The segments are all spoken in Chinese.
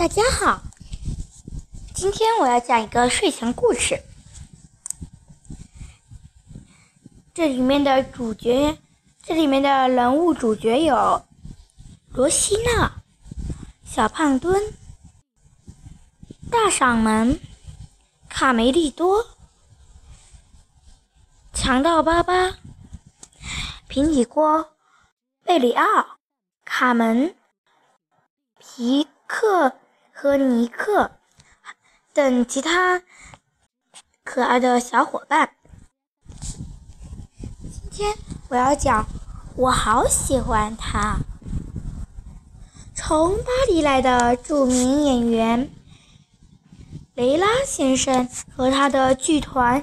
大家好，今天我要讲一个睡前故事。这里面的主角，这里面的人物主角有罗西娜、小胖墩、大嗓门、卡梅利多、强盗巴巴、平底锅、贝里奥、卡门、皮克。和尼克等其他可爱的小伙伴。今天我要讲，我好喜欢他。从巴黎来的著名演员雷拉先生和他的剧团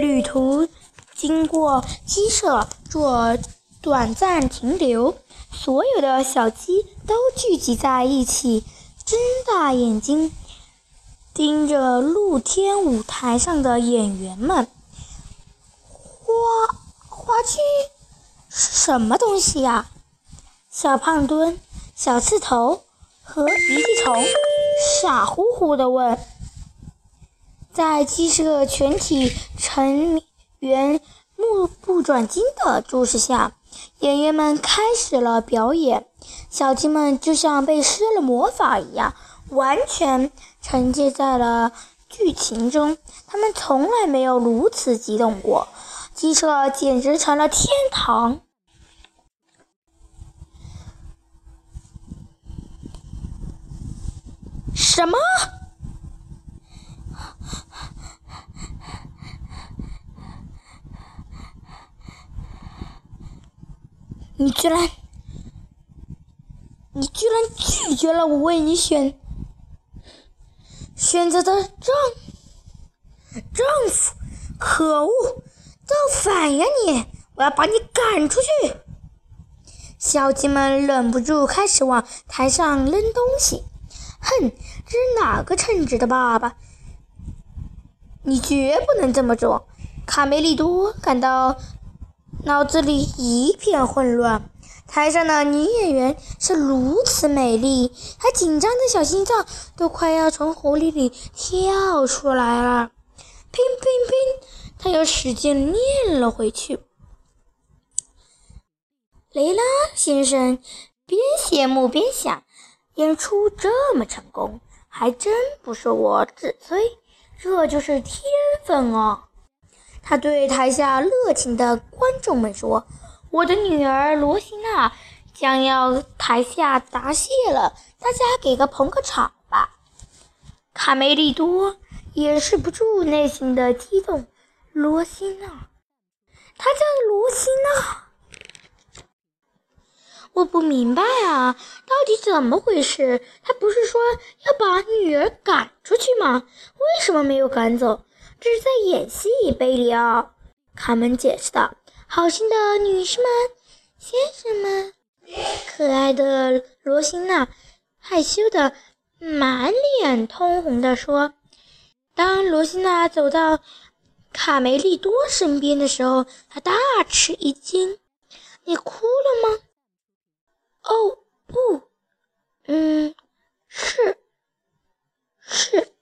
旅途经过鸡舍做短暂停留，所有的小鸡都聚集在一起。睁大眼睛盯着露天舞台上的演员们。花花鸡是什么东西呀？小胖墩、小刺头和鼻涕虫傻乎乎地问。在鸡舍全体成员目不转睛的注视下，演员们开始了表演。小鸡们就像被施了魔法一样，完全沉浸在了剧情中。他们从来没有如此激动过，鸡舍简直成了天堂。什么？你居然！你居然拒绝了我为你选选择的丈丈夫！可恶，造反呀你！我要把你赶出去！小鸡们忍不住开始往台上扔东西。哼，这是哪个称职的爸爸？你绝不能这么做！卡梅利多感到脑子里一片混乱。台上的女演员是如此美丽，她紧张的小心脏都快要从狐狸里跳出来了。乒乒乒，她又使劲念了回去。雷拉先生边羡慕边想：演出这么成功，还真不是我自吹，这就是天分哦。他对台下热情的观众们说。我的女儿罗西娜将要台下答谢了，大家给个捧个场吧。卡梅利多掩饰不住内心的激动。罗西娜，她叫罗西娜，我不明白啊，到底怎么回事？他不是说要把女儿赶出去吗？为什么没有赶走？这是在演戏，贝里奥。卡门解释道。好心的女士们、先生们，可爱的罗西娜害羞的满脸通红地说：“当罗西娜走到卡梅利多身边的时候，她大吃一惊。你哭了吗？”“哦，不，嗯，是，是。”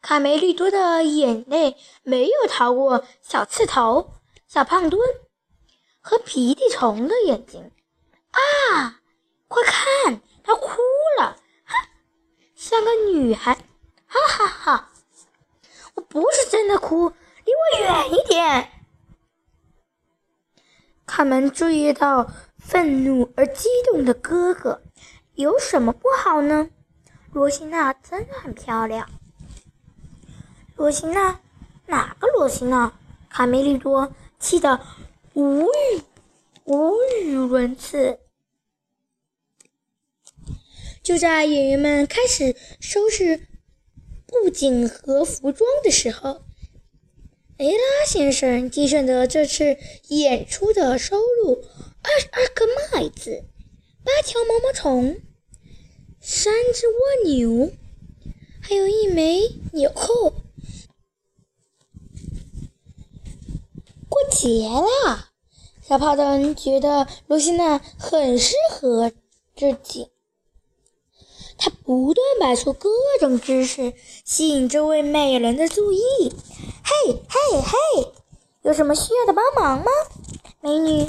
卡梅利多的眼泪没有逃过小刺头。小胖墩和皮蒂虫的眼睛啊！快看，他哭了，哈，像个女孩，哈哈哈！我不是真的哭，离我远一点。卡门注意到愤怒而激动的哥哥，有什么不好呢？罗西娜真的很漂亮。罗西娜？哪个罗西娜？卡梅利多。气得无语无语伦次。就在演员们开始收拾布景和服装的时候，雷拉先生计算着这次演出的收入：二十二个麦子，八条毛毛虫，三只蜗牛，还有一枚纽扣。过节了，小胖墩觉得卢西娜很适合自己。他不断摆出各种姿势，吸引这位美人的注意。嘿，嘿，嘿，有什么需要的帮忙吗，美女？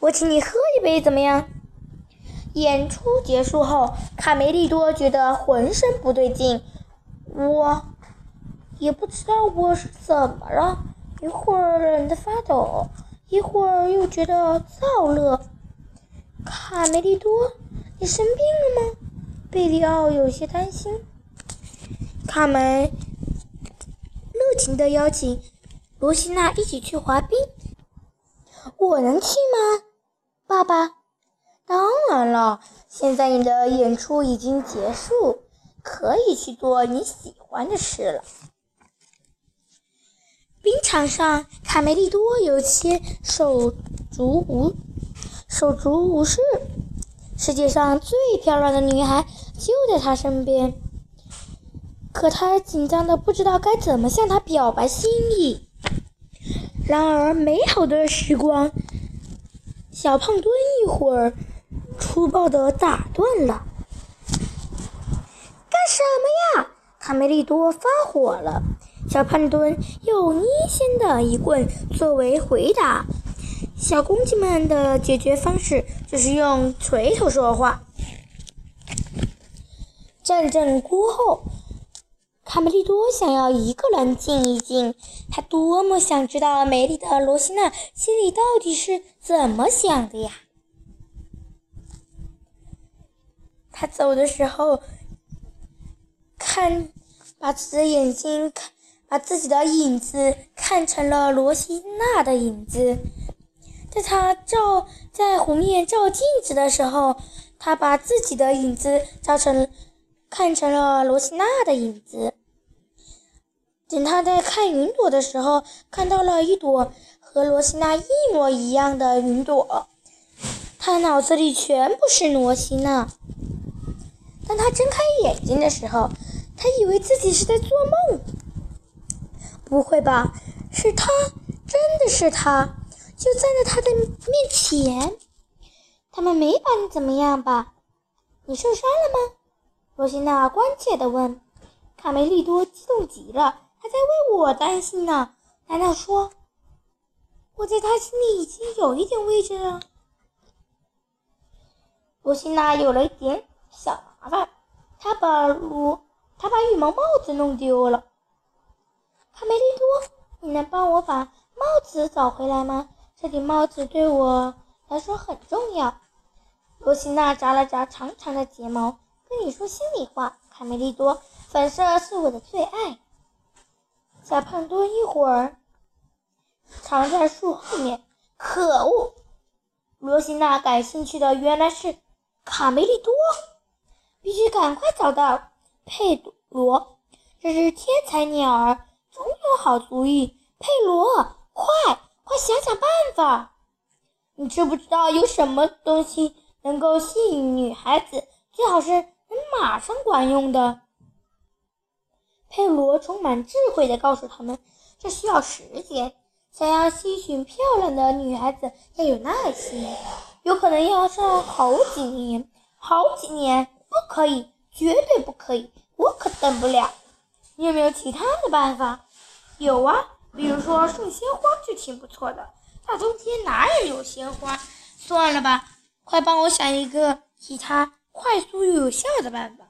我请你喝一杯，怎么样？演出结束后，卡梅利多觉得浑身不对劲，我也不知道我是怎么了，一会儿冷得发抖，一会儿又觉得燥热。卡梅利多，你生病了吗？贝利奥有些担心。卡门热情地邀请罗西娜一起去滑冰。我能去吗？爸爸，当然了，现在你的演出已经结束，可以去做你喜欢的事了。冰场上，卡梅利多有些手足无手足无措。世界上最漂亮的女孩就在他身边，可他紧张的不知道该怎么向她表白心意。然而，美好的时光。小胖墩一会儿粗暴的打断了。干什么呀？卡梅利多发火了。小胖墩用阴险的一棍作为回答。小公鸡们的解决方式就是用锤头说话。战争过后。卡梅利多想要一个人静一静，他多么想知道美丽的罗西娜心里到底是怎么想的呀！他走的时候，看，把自己的眼睛看，把自己的影子看成了罗西娜的影子。在他照在湖面照镜子的时候，他把自己的影子照成看成了罗西娜的影子。等他在看云朵的时候，看到了一朵和罗西娜一模一样的云朵，他脑子里全部是罗西娜。当他睁开眼睛的时候，他以为自己是在做梦。不会吧？是他，真的是他，就站在他的面前。他们没把你怎么样吧？你受伤了吗？罗西娜关切地问。卡梅利多激动极了。还在为我担心呢？难道说我在他心里已经有一点位置了？罗西娜有了一点小麻烦，她把罗，她把羽毛帽子弄丢了。卡梅利多，你能帮我把帽子找回来吗？这顶帽子对我来说很重要。罗西娜眨了眨长长的睫毛，跟你说心里话，卡梅利多，粉色是我的最爱。小胖墩一会儿藏在树后面。可恶！罗西娜感兴趣的原来是卡梅利多，必须赶快找到佩罗。这只天才鸟儿，总有好主意。佩罗，快快想想办法！你知不知道有什么东西能够吸引女孩子？最好是能马上管用的。佩罗充满智慧地告诉他们：“这需要时间。想要吸引漂亮的女孩子，要有耐心，有可能要上好几年。好几年不可以，绝对不可以！我可等不了。你有没有其他的办法？有啊，比如说送鲜花就挺不错的。大冬天哪里有鲜花？算了吧，快帮我想一个其他快速又有效的办法。”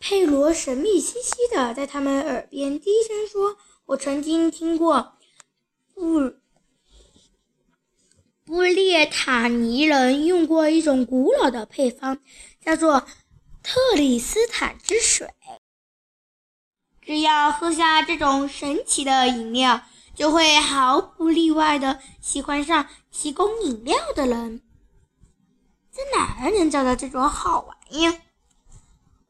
佩罗神秘兮兮地在他们耳边低声说：“我曾经听过布布列塔尼人用过一种古老的配方，叫做特里斯坦之水。只要喝下这种神奇的饮料，就会毫不例外地喜欢上提供饮料的人。在哪儿能找到这种好玩意？”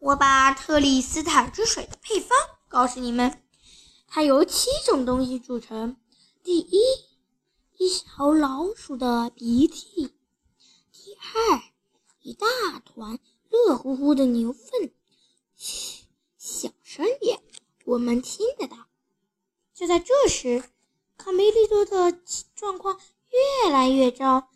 我把特里斯坦之水的配方告诉你们，它由七种东西组成：第一，一小老鼠的鼻涕；第二，一大团热乎乎的牛粪。嘘，小声点，我们听得到。就在这时，卡梅利多的状况越来越糟，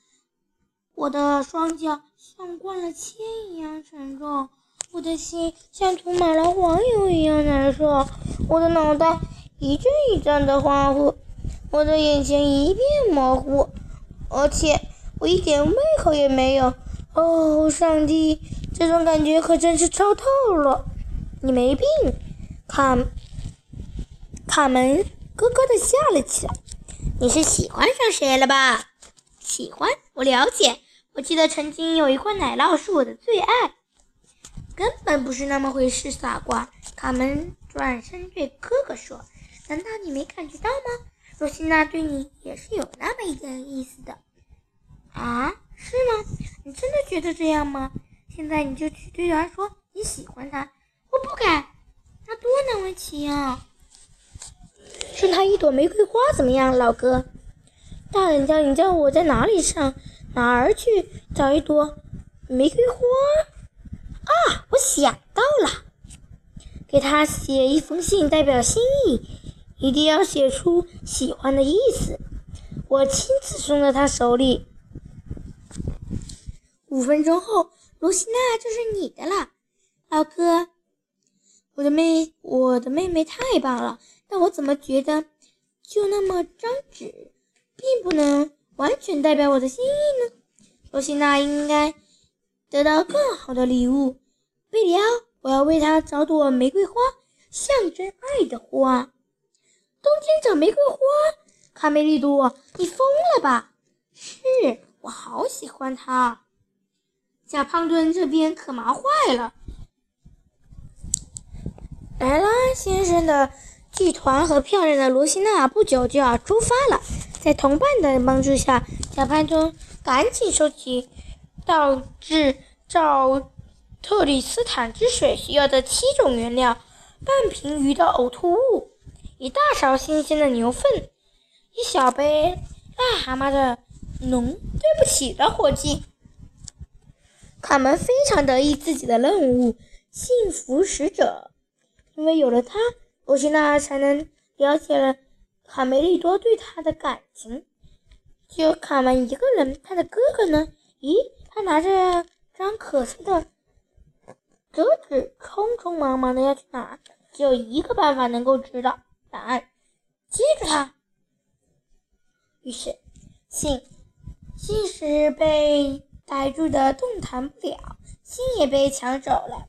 我的双脚像灌了铅一样沉重。我的心像涂满了黄油一样难受，我的脑袋一阵一阵的欢呼，我的眼前一片模糊，而且我一点胃口也没有。哦，上帝，这种感觉可真是糟透了！你没病，卡卡门咯咯的笑了起来。你是喜欢上谁了吧？喜欢，我了解。我记得曾经有一块奶酪是我的最爱。根本不是那么回事，傻瓜！卡门转身对哥哥说：“难道你没感觉到吗？罗西娜对你也是有那么一点意思的。”啊？是吗？你真的觉得这样吗？现在你就去对他说你喜欢他。我不敢，那多难为情啊！送他一朵玫瑰花怎么样，老哥？大人叫你叫我在哪里上哪儿去找一朵玫瑰花？啊，我想到了，给他写一封信代表心意，一定要写出喜欢的意思。我亲自送到他手里。五分钟后，罗西娜就是你的了，老哥。我的妹，我的妹妹太棒了，但我怎么觉得就那么张纸，并不能完全代表我的心意呢？罗西娜应该得到更好的礼物。贝里奥，我要为她找朵玫瑰花，象征爱的花。冬天找玫瑰花？卡梅利多，你疯了吧？是我好喜欢它。小胖墩这边可忙坏了。莱拉先生的剧团和漂亮的罗西娜不久就要出发了。在同伴的帮助下，小潘通赶紧收集到制造特里斯坦之水需要的七种原料：半瓶鱼的呕吐物，一大勺新鲜的牛粪，一小杯癞蛤蟆的浓。对不起了，伙计。卡门非常得意自己的任务——幸福使者，因为有了他，罗西娜才能了解了卡梅利多对他的感情。只有卡门一个人，他的哥哥呢？咦，他拿着张可惜的折纸，匆匆忙忙的要去哪？只有一个办法能够知道答案：接住他。于是，信信使被。逮住的动弹不了，心也被抢走了。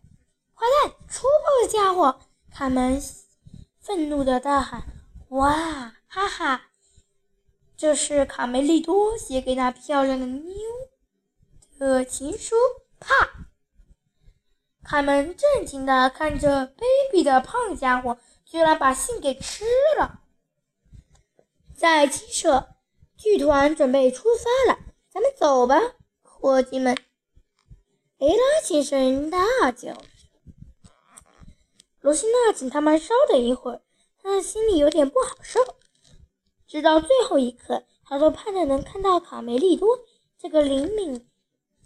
坏蛋，粗暴的家伙！卡门愤怒的大喊：“哇，哈哈！这是卡梅利多写给那漂亮的妞的情书。”啪！卡门震惊地看着卑鄙的胖家伙，居然把信给吃了。在鸡舍，剧团准备出发了，咱们走吧。伙计们，雷拉先生大叫。罗西娜，请他们稍等一会儿，他心里有点不好受。直到最后一刻，他都盼着能看到卡梅利多这个灵敏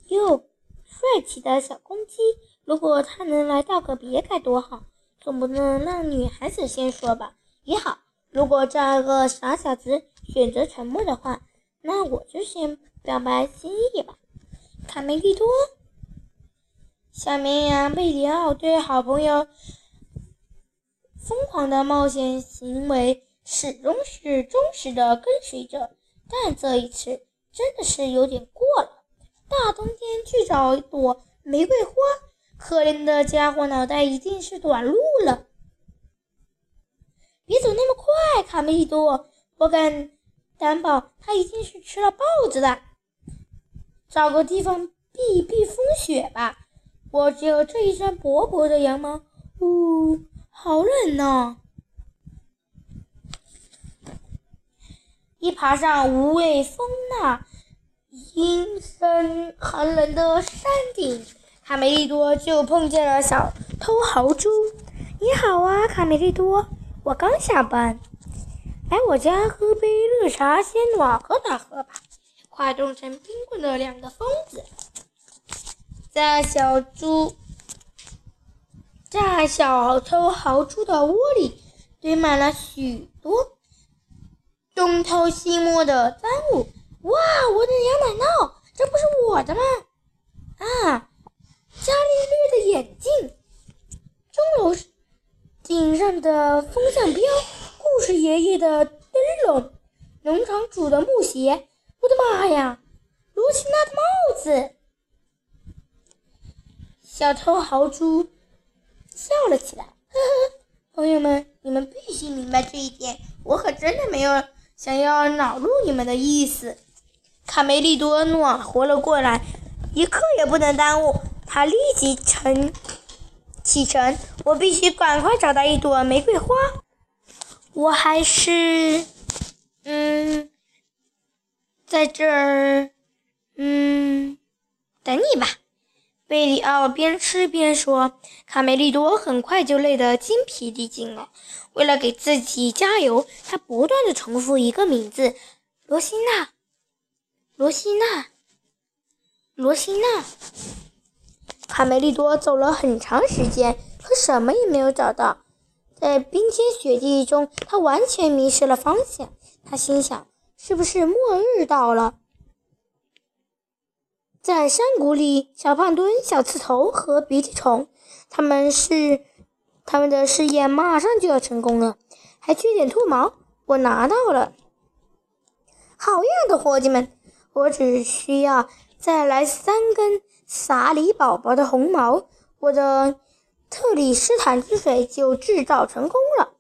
又帅气的小公鸡。如果他能来道个别该多好！总不能让女孩子先说吧？也好，如果这个傻小子选择沉默的话，那我就先表白心意吧。卡梅利多，小绵羊贝里奥对好朋友疯狂的冒险行为始终是忠实的跟随者，但这一次真的是有点过了。大冬天去找一朵玫瑰花，可怜的家伙脑袋一定是短路了。别走那么快，卡梅利多，我敢担保他一定是吃了豹子的。找个地方避避风雪吧，我只有这一身薄薄的羊毛。呜，好冷呢！一爬上无畏风那阴森寒冷的山顶，卡梅利多就碰见了小偷豪猪。你好啊，卡梅利多，我刚下班，来我家喝杯热茶，先暖和暖和吧。快冻成冰棍的两个疯子，在小猪、在小偷豪猪的窝里堆满了许多东偷西摸的赃物。哇，我的羊奶酪，这不是我的吗？啊，伽利略的眼镜，钟楼顶上的风向标，故事爷爷的灯笼，农场主的木鞋。我的妈呀！罗西娜的帽子！小偷豪猪笑了起来，呵呵，朋友们，你们必须明白这一点，我可真的没有想要恼怒你们的意思。卡梅利多暖和了过来，一刻也不能耽误，他立即成启程。我必须赶快找到一朵玫瑰花。我还是，嗯，在这儿，嗯，等你吧。贝里奥边吃边说：“卡梅利多很快就累得筋疲力尽了。为了给自己加油，他不断地重复一个名字：罗西娜，罗西娜，罗西娜。”卡梅利多走了很长时间，可什么也没有找到。在冰天雪地中，他完全迷失了方向。他心想：“是不是末日到了？”在山谷里，小胖墩、小刺头和鼻涕虫，他们是他们的试验马上就要成功了，还缺点兔毛，我拿到了。好样的，伙计们！我只需要再来三根萨里宝宝的红毛，我的特里斯坦之水就制造成功了。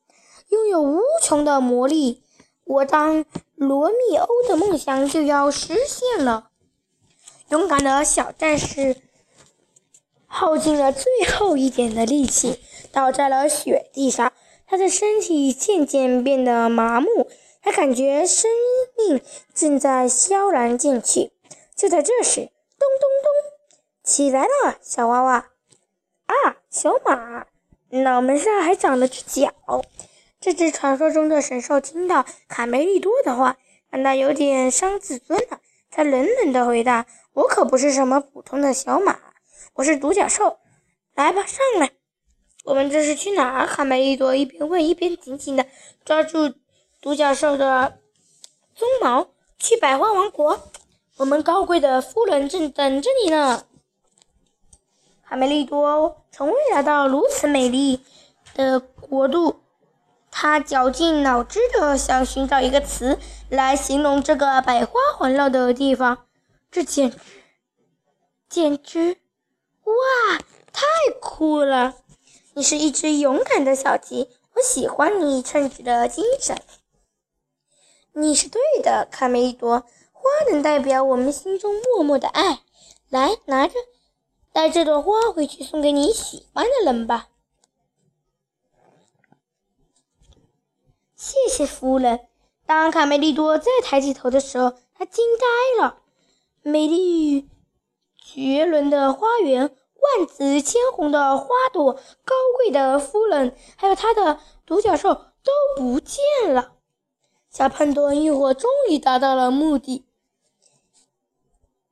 拥有无穷的魔力，我当罗密欧的梦想就要实现了。勇敢的小战士耗尽了最后一点的力气，倒在了雪地上。他的身体渐渐变得麻木，他感觉生命正在消然尽去。就在这时，咚咚咚，起来了，小娃娃！啊，小马，脑门上还长了只角。这只传说中的神兽听到卡梅利多的话，感到有点伤自尊了。他冷冷地回答。我可不是什么普通的小马，我是独角兽。来吧，上来。我们这是去哪儿？卡梅利多一边问，一边紧紧的抓住独角兽的鬃毛。去百花王国，我们高贵的夫人正等着你呢。卡梅利多从未来到如此美丽的国度，他绞尽脑汁的想寻找一个词来形容这个百花环绕的地方。这简直，简直，哇，太酷了！你是一只勇敢的小鸡，我喜欢你称职的精神。你是对的，卡梅利多。花能代表我们心中默默的爱。来，拿着，带这朵花回去送给你喜欢的人吧。谢谢夫人。当卡梅利多再抬起头的时候，他惊呆了。美丽绝伦的花园，万紫千红的花朵，高贵的夫人，还有他的独角兽都不见了。小胖墩一伙终于达到了目的。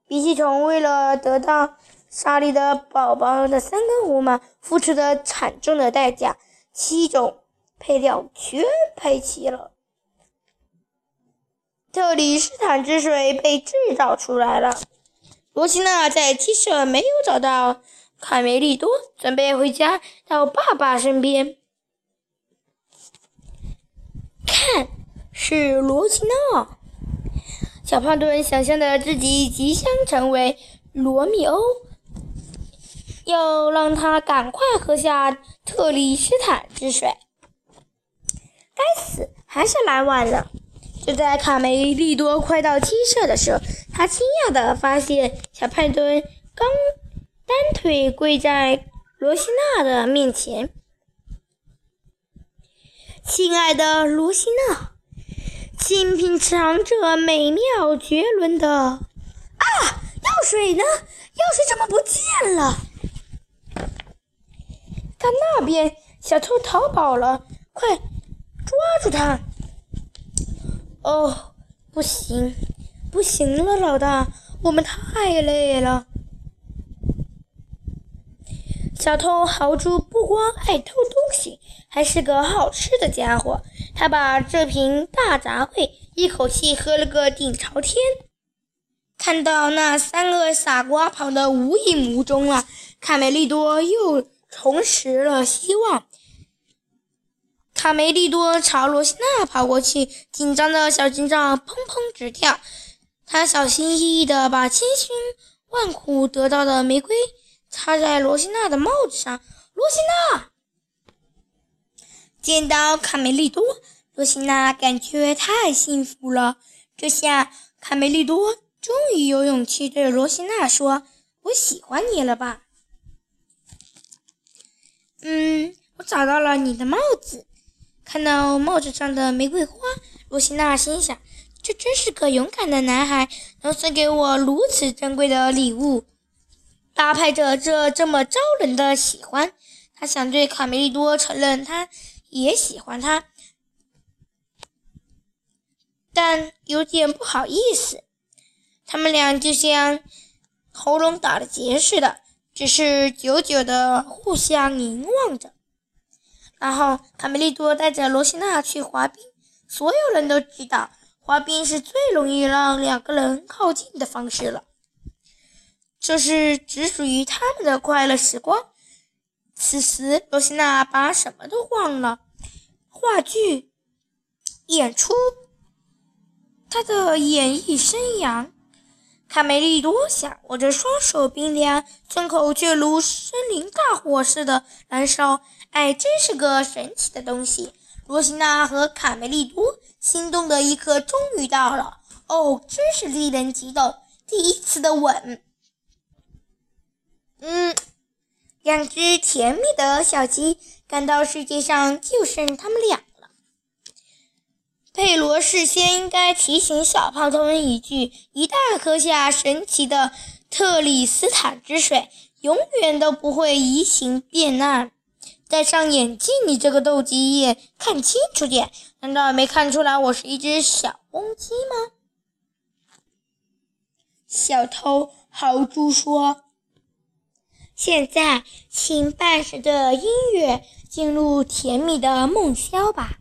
鼻涕虫为了得到莎莉的宝宝的三根胡毛，付出了惨重的代价，七种配料全配齐了。特里斯坦之水被制造出来了。罗西娜在鸡舍没有找到卡梅利多，准备回家到爸爸身边。看，是罗西娜。小胖墩想象的自己即将成为罗密欧，要让他赶快喝下特里斯坦之水。该死，还是来晚了。就在卡梅利多快到鸡舍的时候，他惊讶地发现小胖墩刚单腿跪在罗西娜的面前。“亲爱的罗西娜，请品尝这美妙绝伦的……啊，药水呢？药水怎么不见了？到那边，小偷逃跑了，快抓住他！”哦，不行，不行了，老大，我们太累了。小偷豪猪不光爱偷东西，还是个好吃的家伙。他把这瓶大杂烩一口气喝了个底朝天。看到那三个傻瓜跑得无影无踪了，卡梅利多又重拾了希望。卡梅利多朝罗西娜跑过去，紧张的小心脏砰砰直跳。他小心翼翼地把千辛万苦得到的玫瑰插在罗西娜的帽子上。罗西娜见到卡梅利多，罗西娜感觉太幸福了。这下，卡梅利多终于有勇气对罗西娜说：“我喜欢你了吧？”嗯，我找到了你的帽子。看到帽子上的玫瑰花，罗西娜心想：“这真是个勇敢的男孩，能送给我如此珍贵的礼物。”搭配着这这么招人的喜欢，她想对卡梅利多承认，她也喜欢他，但有点不好意思。他们俩就像喉咙打了结似的，只是久久的互相凝望着。然后，卡梅利多带着罗西娜去滑冰。所有人都知道，滑冰是最容易让两个人靠近的方式了。这是只属于他们的快乐时光。此时，罗西娜把什么都忘了：话剧、演出、她的演艺生涯。卡梅利多想，握着双手冰凉，胸口却如森林大火似的燃烧。爱真是个神奇的东西。罗西娜和卡梅利多心动的一刻终于到了。哦，真是令人激动！第一次的吻，嗯，两只甜蜜的小鸡感到世界上就剩他们俩了。佩罗事先应该提醒小胖墩一句：一旦喝下神奇的特里斯坦之水，永远都不会移情变暗。戴上眼镜，你这个斗鸡眼，看清楚点！难道没看出来我是一只小公鸡吗？小偷豪猪说：“现在，请伴随着音乐进入甜蜜的梦乡吧。”